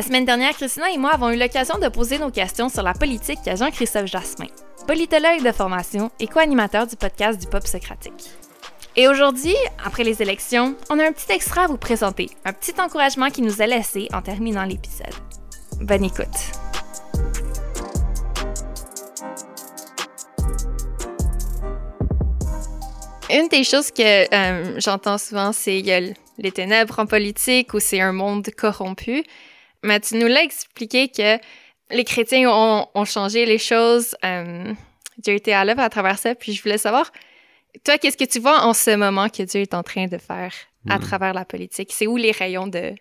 La semaine dernière, Christina et moi avons eu l'occasion de poser nos questions sur la politique à Jean-Christophe Jasmin, politologue de formation et co-animateur du podcast du Pop Socratique. Et aujourd'hui, après les élections, on a un petit extra à vous présenter, un petit encouragement qui nous a laissé en terminant l'épisode. Bonne écoute. Une des choses que euh, j'entends souvent, c'est les ténèbres en politique ou c'est un monde corrompu. Mais tu nous l'as expliqué que les chrétiens ont, changé les choses. Euh, Dieu était à l'œuvre à travers ça. Puis je voulais savoir, toi, qu'est-ce que tu vois en ce moment que Dieu est en train de faire à hmm. travers la politique? C'est où les rayons de,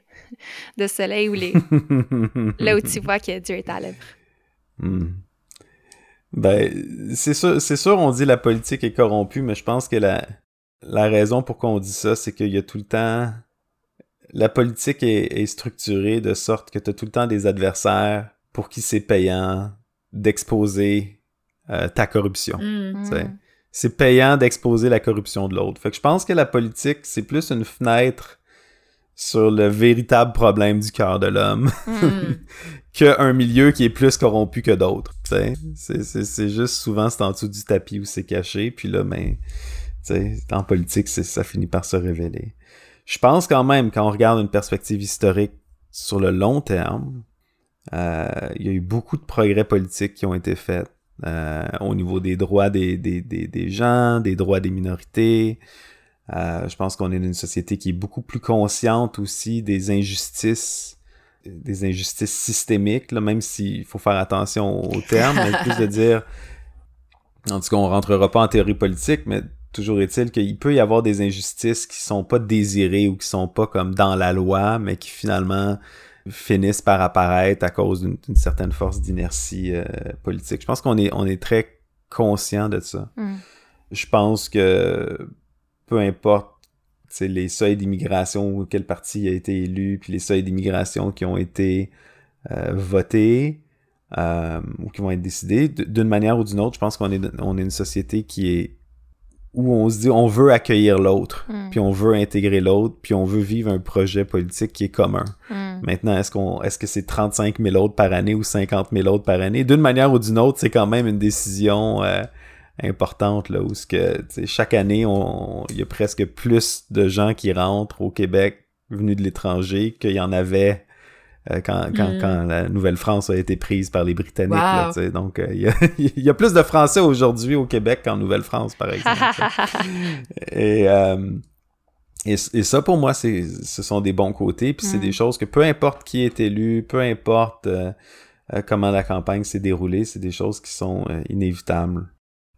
de soleil ou les... là où tu vois que Dieu est à l'œuvre? Hmm. Ben, c'est sûr, c'est sûr, on dit la politique est corrompue, mais je pense que la, la raison pour qu'on dit ça, c'est qu'il y a tout le temps. La politique est, structurée de sorte que tu as tout le temps des adversaires pour qui c'est payant d'exposer euh, ta corruption. Mm. C'est payant d'exposer la corruption de l'autre. Fait que je pense que la politique, c'est plus une fenêtre sur le véritable problème du cœur de l'homme hmm. qu'un milieu qui est plus corrompu que d'autres. C'est juste souvent c'est en dessous du tapis où c'est caché, puis là, ben, en politique, ça finit par se révéler. Je pense quand même, quand on regarde une perspective historique sur le long terme, euh, il y a eu beaucoup de progrès politiques qui ont été faits euh, au niveau des droits des, des, des, des gens, des droits des minorités, euh, je pense qu'on est dans une société qui est beaucoup plus consciente aussi des injustices, des injustices systémiques, là, même s'il faut faire attention aux termes, mais plus de dire, en tout cas, on rentrera pas en théorie politique, mais toujours est-il qu'il peut y avoir des injustices qui sont pas désirées ou qui sont pas comme dans la loi, mais qui finalement finissent par apparaître à cause d'une certaine force d'inertie euh, politique. Je pense qu'on est, on est très conscient de ça. Mm. Je pense que peu importe les seuils d'immigration ou quel parti a été élu, puis les seuils d'immigration qui ont été euh, votés euh, ou qui vont être décidés, d'une manière ou d'une autre, je pense qu'on est, on est une société qui est où on se dit on veut accueillir l'autre, hmm. puis on veut intégrer l'autre, puis on veut vivre un projet politique qui est commun. Hmm. Maintenant, est-ce qu'on est-ce que c'est 35 000 autres par année ou 50 000 autres par année? D'une manière ou d'une autre, c'est quand même une décision euh, importante là où ce que chaque année il y a presque plus de gens qui rentrent au Québec venus de l'étranger qu'il y en avait quand, quand, mm. quand, la Nouvelle-France a été prise par les Britanniques. Là, donc, euh, il y, a, plus de Français aujourd'hui au Québec qu'en Nouvelle-France, par exemple. et, euh, et, et, ça, pour moi, c'est, ce sont des bons côtés. Puis c'est mm. des choses que peu importe qui est élu, peu importe comment la campagne s'est déroulée, c'est des choses qui sont inévitables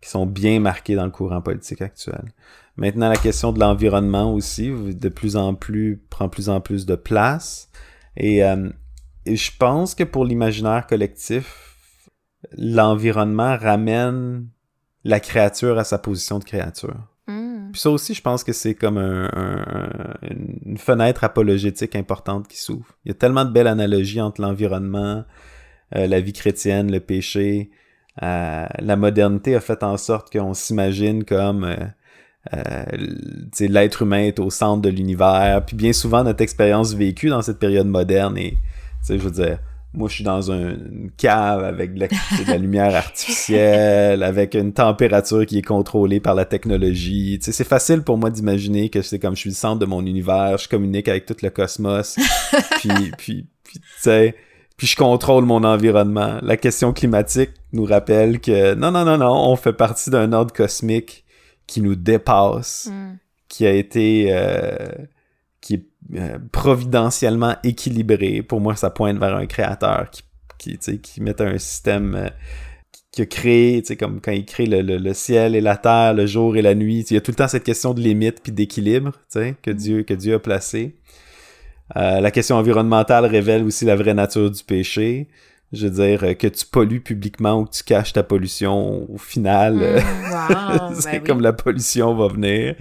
qui sont bien marqués dans le courant politique actuel. Maintenant, la question de l'environnement aussi, de plus en plus, prend plus en plus de place. Et, euh, je pense que pour l'imaginaire collectif, l'environnement ramène la créature à sa position de créature. Hmm. Puis ça aussi, je pense que c'est comme une fenêtre apologétique importante qui s'ouvre. Il y a tellement de belles analogies entre l'environnement, euh, la vie chrétienne, le péché, euh, la modernité a fait en sorte qu'on s'imagine comme euh, l'être humain est au centre de l'univers. Puis bien souvent, notre expérience vécue dans cette période moderne est, je veux dire, moi je suis dans une cave avec de la, lumière artificielle, avec une température qui est contrôlée par la technologie. C'est facile pour moi d'imaginer que c'est comme je suis le centre de mon univers, je communique avec tout le cosmos. puis, puis, puis tu sais puis je contrôle mon environnement. La question climatique nous rappelle que non, non, non, non, on fait partie d'un ordre cosmique qui nous dépasse, hmm. qui a été, euh, qui est euh, providentiellement équilibré. Pour moi, ça pointe vers un créateur qui, qui, qui met un système euh, qui a créé, tu sais, comme quand il crée le, le, ciel et la terre, le jour et la nuit. Il y a tout le temps cette question de limite puis d'équilibre, tu sais, que hmm. Dieu, que Dieu a placé. Euh, la question environnementale révèle aussi la vraie nature du péché. Je veux dire, euh, que tu pollues publiquement ou que tu caches ta pollution, au final, mm, euh, c'est ben comme la pollution va venir.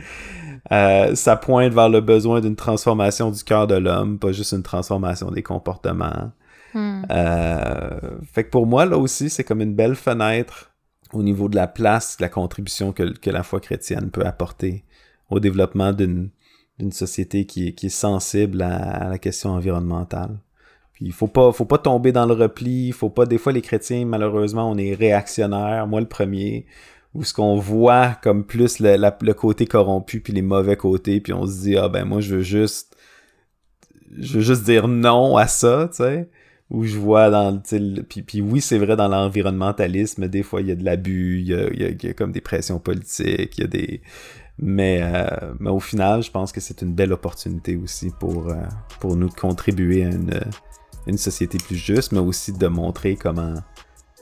ça pointe vers le besoin d'une transformation du cœur de l'homme, pas juste une transformation des comportements. Mm. fait que pour moi, là aussi, c'est comme une belle fenêtre au niveau de la place, de la contribution que, que la foi chrétienne peut apporter au développement d'une société qui est sensible à, la question environnementale. Il faut pas, faut pas tomber dans le repli, faut pas, des fois les chrétiens, malheureusement, on est réactionnaires, moi le premier, où ce qu'on voit comme plus le, le, côté corrompu puis les mauvais côtés, puis on se dit, ah ben moi je veux juste, je veux juste dire non à ça, tu sais. Où je vois dans puis, puis oui c'est vrai dans l'environnementalisme des fois il y a de l'abus il y a, y a, comme des pressions politiques il y a des mais, euh, mais au final je pense que c'est une belle opportunité aussi pour, euh, pour nous contribuer à une, une société plus juste mais aussi de montrer comment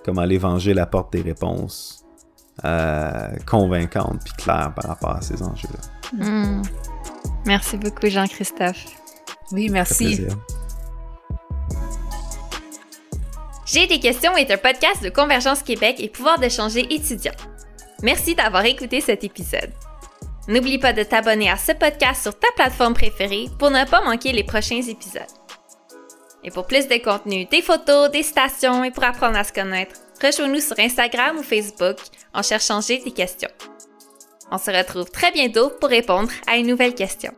comment l'évangile apporte des réponses euh, convaincantes puis claires par rapport à ces enjeux là hmm. merci beaucoup Jean-Christophe oui merci J'ai des questions est un podcast de Convergence Québec et pouvoir d'échanger étudiant. Merci d'avoir écouté cet épisode. N'oublie pas de t'abonner à ce podcast sur ta plateforme préférée pour ne pas manquer les prochains épisodes. Et pour plus de contenu, des photos, des stations et pour apprendre à se connaître, rejoins-nous sur Instagram ou Facebook en cherchant J'ai des questions. On se retrouve très bientôt pour répondre à une nouvelle question.